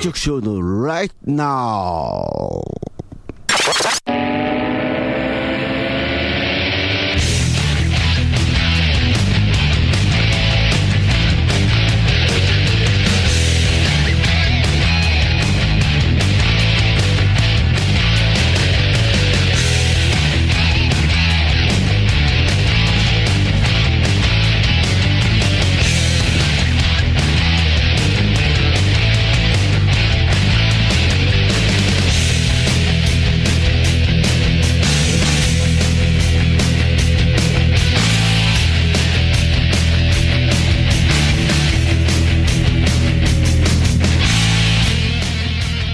局長の Right Now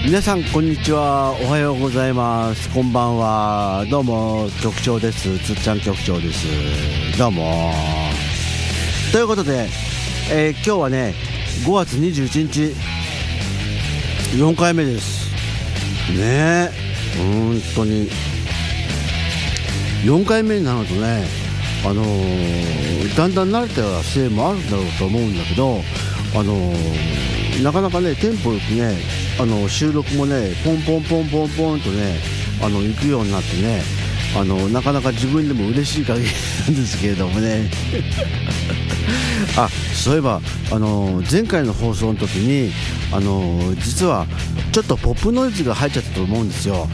皆さんこんにちは。おはようございます。こんばんは。どうも局長です。つっちゃん局長です。どうも。ということで、えー今日はね5月21日。4回目です。ね。え本当に。4回目になるとねあのーだんだん慣れたせいもあるんだろうと思うんだけどあのーなかなかねテンポよくねあの収録もねポンポンポンポンポンとねあの行くようになってねあのなかなか自分でも嬉しい限りなんですけれどもね。あそういえばあの前回の放送の時にあの実はちょっとポップノイズが入っちゃったと思うんですよ。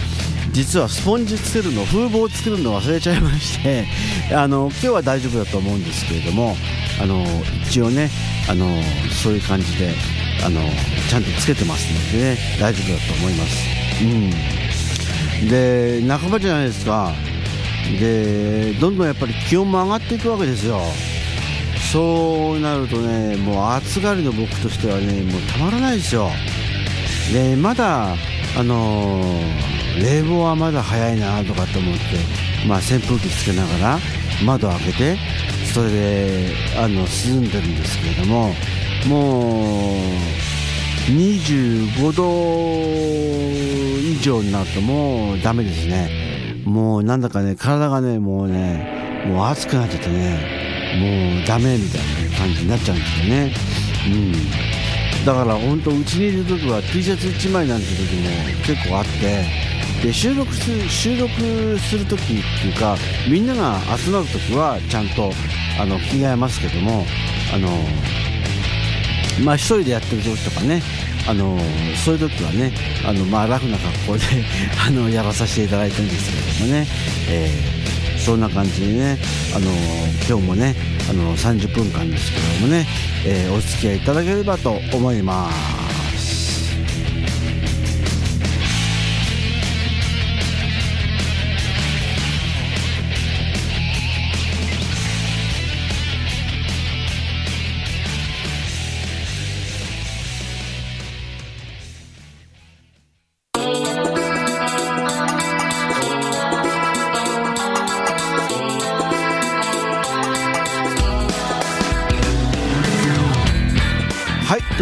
実はスポンジ作るの風防作るの忘れちゃいましてあの今日は大丈夫だと思うんですけれどもあの一応ねあのそういう感じであのちゃんとつけてますのでね大丈夫だと思います。うん。で半ばじゃないですか。でどんどんやっぱり気温も上がっていくわけですよ。そうなるとねもう暑がりの僕としてはねもうたまらないですよ。でまだあのー冷房はまだ早いなとかと思って、まあ、扇風機つけながら窓開けてそれであの涼んでるんですけれどももう25度以上になるともうダメですね。もうなんだかね体がねもうねもう熱くなっててねもうダメみたいな感じになっちゃうんですよね。うん。だから本当うちにいる時は T シャツ1枚なんて時も結構あってで収録する収録する時っていうかみんなが集まる時はちゃんとあの着替えますけどもあのまあ一人でやってる時とかねあのそういう時はねあの、まあ、ラフな格好で あのやらさせていただいてるんですけれどもね、えーそんな感じでねあの今日もねあの30分間ですけどもね、えーお付き合いいただければと思います。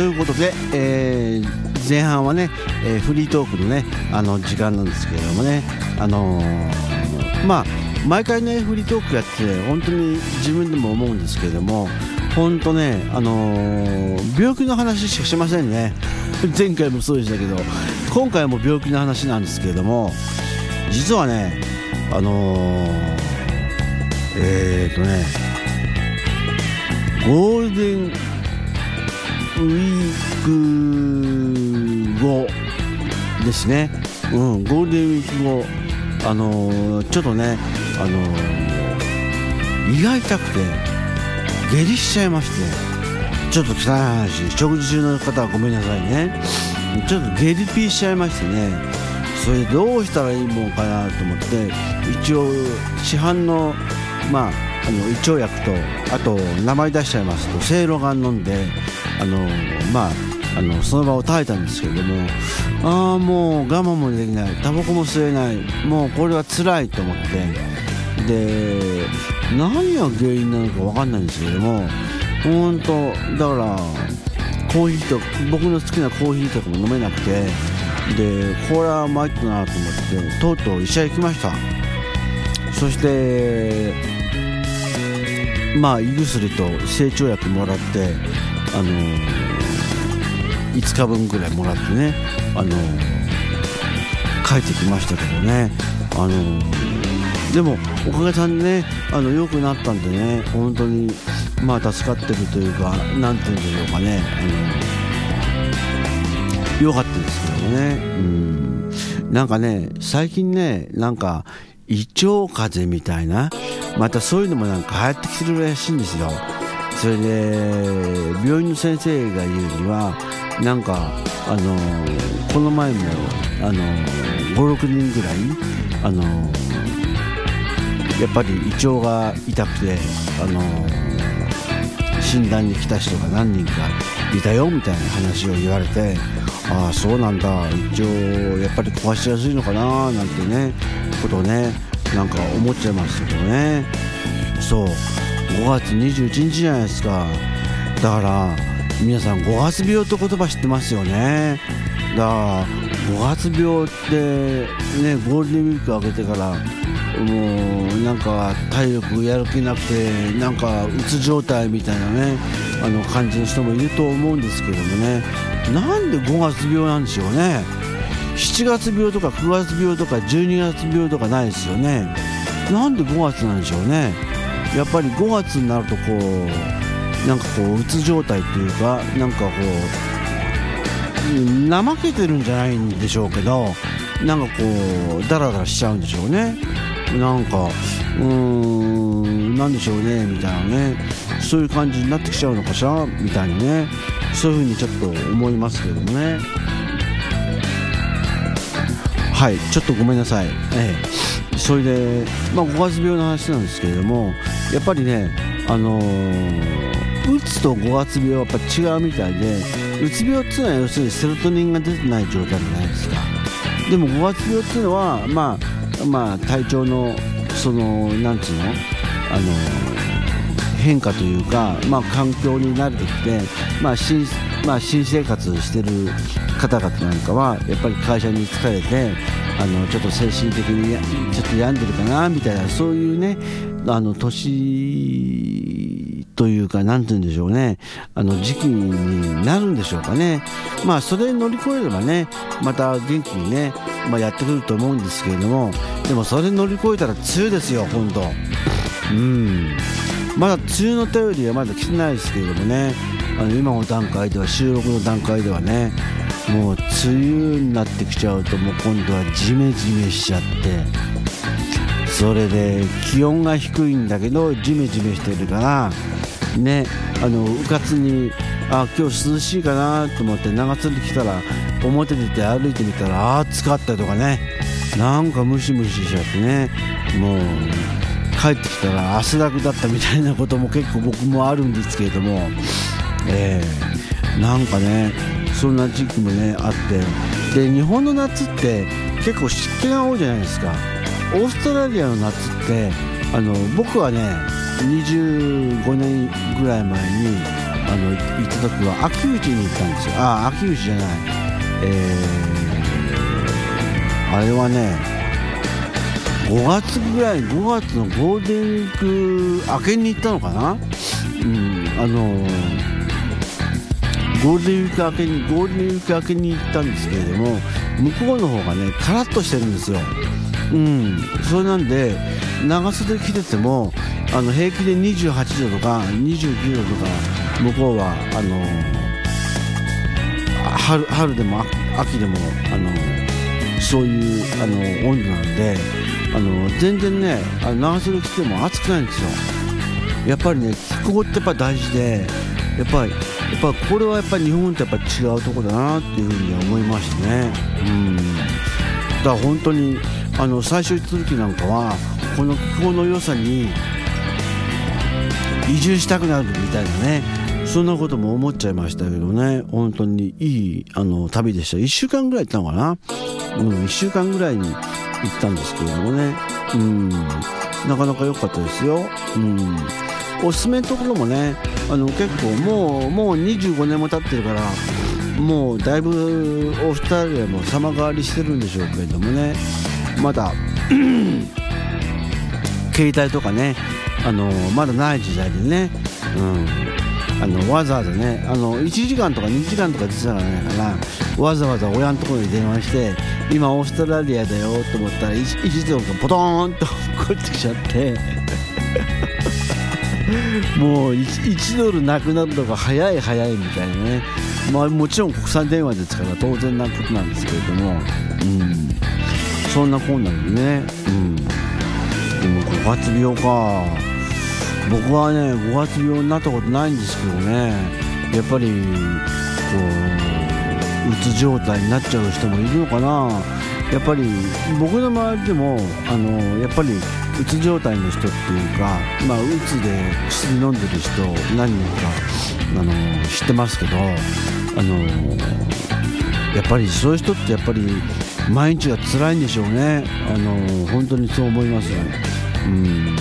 ということで、えー前半はね、えーフリートークのねあの時間なんですけれどもねあのーまあ毎回ねフリートークやって本当に自分でも思うんですけれども本当ねあの病気の話しかしませんね。前回もそうでしたけど今回も病気の話なんですけれども実はねあのえー、とねゴールデンウィーク後ですね、うん、ゴールデンウィーク後、あのーちょっとね、あのー胃が痛くて下痢しちゃいまして。ちょっと汚い話食事中の方はごめんなさいね。ちょっと下痢ピーしちゃいましてね。それでどうしたらいいもんかなと思って一応市販のまああの胃腸薬とあと名前出しちゃいますとせいろがん飲んであのまああのその場を耐えたんですけれどもああもう我慢もできない。タバコも吸えない。もうこれは辛いと思って。で何が原因なのか分かんないんですけれども本当だからコーヒーと僕の好きなコーヒーとかも飲めなくて。でこれは参ったなと思ってとうとう医者行きました。そしてまあ胃薬と成長薬もらってあの5日分ぐらいもらってねあの帰ってきましたけどねあのでもおかげさんでねあの良くなったんでね本当にまあ助かってるというか何て言うんでしょうかねあの良かったですけどね。うん。なんかね最近ねなんか胃腸風邪みたいなまたそういうのもなんか流行ってきてるらしいんですよ。それで病院の先生が言うにはなんかあのこの前もあの56人ぐらいあのやっぱり胃腸が痛くてあの診断に来た人が何人かいたよみたいな話を言われてああそうなんだ一応やっぱり壊しやすいのかななんてねことをねなんか思っちゃいますけどね。そう。5月21日じゃないですか。だから皆さん5月病って言葉知ってますよね。だから5月病ってねゴールデンウィーク明けてからもうなんか体力やる気なくてなんかうつ状態みたいなねあの感じの人もいると思うんですけどもね。なんで5月病なんでしょうね。7月病とか9月病とか12月病とかないですよね。なんで5月なんでしょうね。やっぱり5月になるとこうなんかこううつ状態っていうかなんかこう怠けてるんじゃないんでしょうけどなんかこうダラダラしちゃうんでしょうね。なんかうーんなんでしょうねみたいなね。そういう感じになってきちゃうのかしらみたいにね。そういうふうにちょっと思いますけどもね。はいちょっとごめんなさい、ええ、それで、まあ、5月病の話なんですけれどもやっぱりねあのー、うつと5月病はやっぱ違うみたいでうつ病っていうのは要するにセロトニンが出てない状態じゃないですか。でも5月病っていうのはまあまあ体調のそのなんつうの？あの変化というか、まあ、環境に慣れてきて、まあ新まあ、新生活してる方々なんかはやっぱり会社に疲れてあのちょっと精神的にちょっと病んでるかなみたいなそういうねあの年というか何て言うんでしょうね。あの時期になるんでしょうかね。まあそれ乗り越えればねまた元気にね、まあ、やってくると思うんですけれども。でもそれ乗り越えたら梅雨ですよ本当。うん。まだ梅雨の便りはまだ来てないですけれどもね。あの今の段階では収録の段階ではね。もう梅雨になってきちゃうともう今度はジメジメしちゃって。それで気温が低いんだけどジメジメしてるからねあのうかつにあ今日涼しいかなと思って長袖着たら表出て歩いてみたら暑かったとかね。なんかムシムシしちゃってね。もう帰ってきたら汗だくだったみたいなことも結構僕もあるんですけれども、えー、なんかねそんな時期もねあって。で日本の夏って結構湿気が多いじゃないですか。オーストラリアの夏ってあの僕はね25年ぐらい前にあの行った時は秋口に行ったんですよ。ああ秋口じゃない。えー、あれはね5月ぐらい5月のゴールデンウィーク明けに行ったのかな。うんあのゴールデンウィーク明けにゴールデンウィーク明けに行ったんですけれども向こうの方がねカラッとしてるんですよ。うん。それなんで長袖着ててもあの平気で28度とか29度とか向こうはあの春春でも秋でもあのそういうあの温度なんであの全然ねあの長袖着ても暑くないんですよ。やっぱりね気候ってやっぱ大事でやっぱりやっぱこれはやっぱ日本とやっぱ違うとこだなっていうふうに思いましたね。うん。だから本当にあの最初行った時なんかはこの気候の良さに移住したくなるみたいなね。そんなことも思っちゃいましたけどね。本当にいいあの旅でした。1週間ぐらい行ったのかな。うん1週間ぐらいに行ったんですけれどもね。うん。なかなか良かったですよ。うん。おすすめのところもねあの結構もうもう25年も経ってるからもうだいぶオーストラリアも様変わりしてるんでしょうけれどもね。まだ携帯とかねあのまだない時代でね、うん、あのわざわざねあの1時間とか2時間とか実はないからわざわざ親のところに電話して今オーストラリアだよと思ったら 1, 1ドルがポトーンとこってきちゃって。もう 1, 1ドルなくなるのが早い早いみたいなね、まあ、もちろん国産電話ですから当然なことなんですけれども、うん、そんなこんなでね、うん、でも5月病か。僕はね5月病になったことないんですけどね。やっぱりこううつ状態になっちゃう人もいるのかな。やっぱり僕の周りでもあのやっぱりうつ状態の人っていうか、まあ、うつで薬飲んでる人何人かあの知ってますけどあのやっぱりそういう人ってやっぱり毎日が辛いんでしょうね。あの本当にそう思います、うん。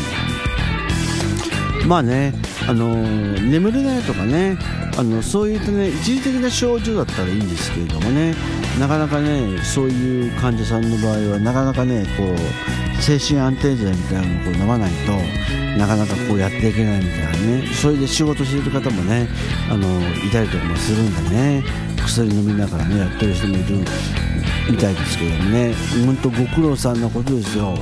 まあね、あの眠れないとかねあのそういったね一時的な症状だったらいいんですけれどもねなかなかねそういう患者さんの場合はなかなかねこう精神安定剤みたいなのをこう飲まないとなかなかこうやっていけないみたいなねそれで仕事している方もねあのいたりとかもするんでね薬飲みながらねやってる人もいる。みたいですけどもね。本当ご苦労さんのことですよ本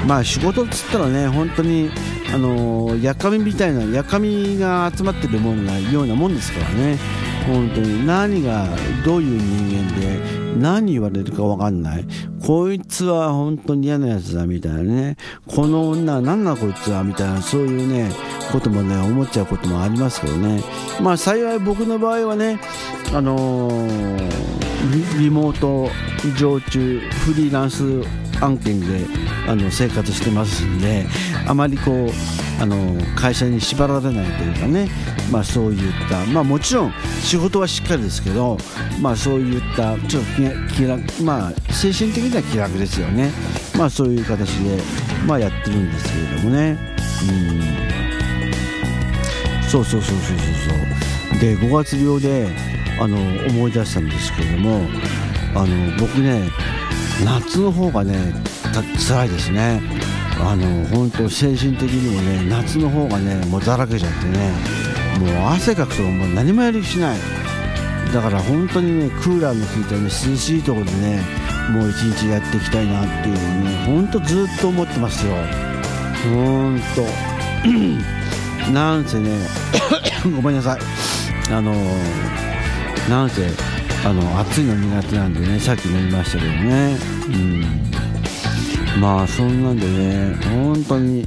当。まあ仕事っつったらね本当にあのやかみみたいなやかみが集まってるものなようなもんですからね。本当に。何がどういう人間で何言われるか分かんない。こいつは本当に嫌なやつだみたいなね。この女は何なこいつはみたいなそういうねこともね思っちゃうこともありますけどね。まあ幸い僕の場合はねあのー、リモート常駐フリーランス案件であの生活してますんであまりこうあの会社に縛られないというかね、まあ、そういった、まあ、もちろん仕事はしっかりですけど、まあ、そういったちょっと気楽、まあ、精神的には気楽ですよね、まあ、そういう形で、まあ、やってるんですけれどもね。うん。そうそうそうそうそう。で5月病であの思い出したんですけれどもあの僕ね夏の方がね辛いですね。あの本当精神的にもね夏の方がねもうだらけちゃってねもう汗かくともう何もやる気しない。だから本当にねクーラーの効いたね涼しいところでねもう一日やっていきたいなっていうのね本当ずっと思ってますよ。本当。なんせね ごめんなさい。あのなんせあの暑いの苦手なんでねさっきも言いましたけどね。うん。まあそんなんでね本当に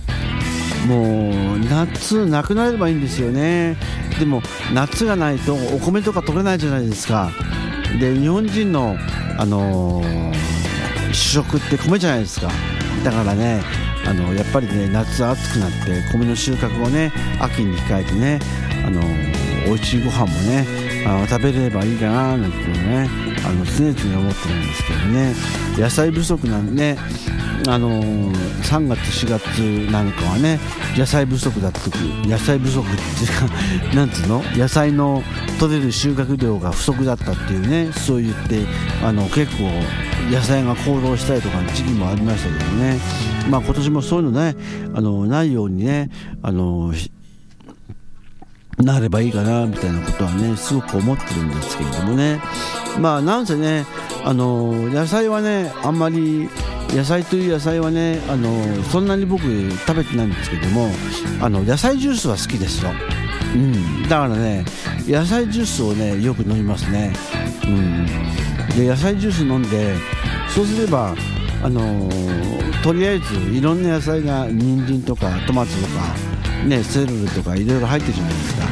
もう夏なくなればいいんですよね。でも夏がないとお米とか取れないじゃないですか。で日本人のあのー、主食って米じゃないですか。だからねあのやっぱりね夏暑くなって米の収穫をね秋に控えてねあのー、美味しいご飯もねあ食べればいいかななんてねあの常々思ってるんですけどね。野菜不足なんでねあのー、3月4月なんかはね野菜不足だった時野菜不足っていうか なんつうの？野菜の取れる収穫量が不足だったっていうねそう言ってあの結構野菜が行動したりとかの時期もありましたけどね。まあ今年もそういうのねあのないようにねあのなればいいかなみたいなことはねすごく思ってるんですけれどもね。まあなんせねあの野菜はねあんまり野菜という野菜はねあのそんなに僕食べてないんですけどもあの野菜ジュースは好きですよ、うん、だからね野菜ジュースをねよく飲みますね、うん、で野菜ジュース飲んでそうすればあのとりあえずいろんな野菜が人参とかトマトとかね、セロリとかいろいろ入ってるじゃないですか、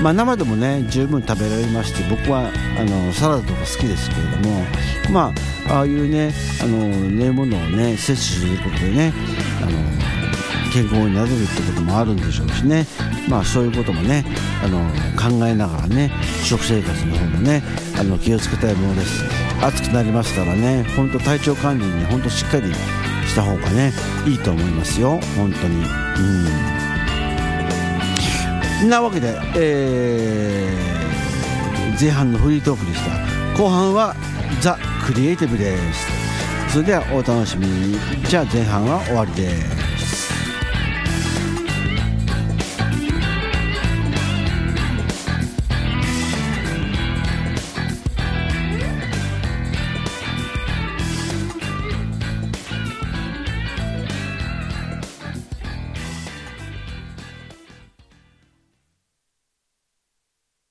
まあ、生でもね十分食べられまして僕はあのサラダとか好きですけれどもまあああいうねあの練るものをね摂取することでねあの健康になれるってこともあるんでしょうしね。まあそういうこともねあの考えながらね食生活の方もねあの気をつけたいものです。暑くなりますからね本当体調管理にね本当しっかりした方がねいいと思いますよ。本当に。うん。なわけで、えー、前半のフリートークでした。後半はザ・クリエイティブです。それではお楽しみに。じゃあ前半は終わりです。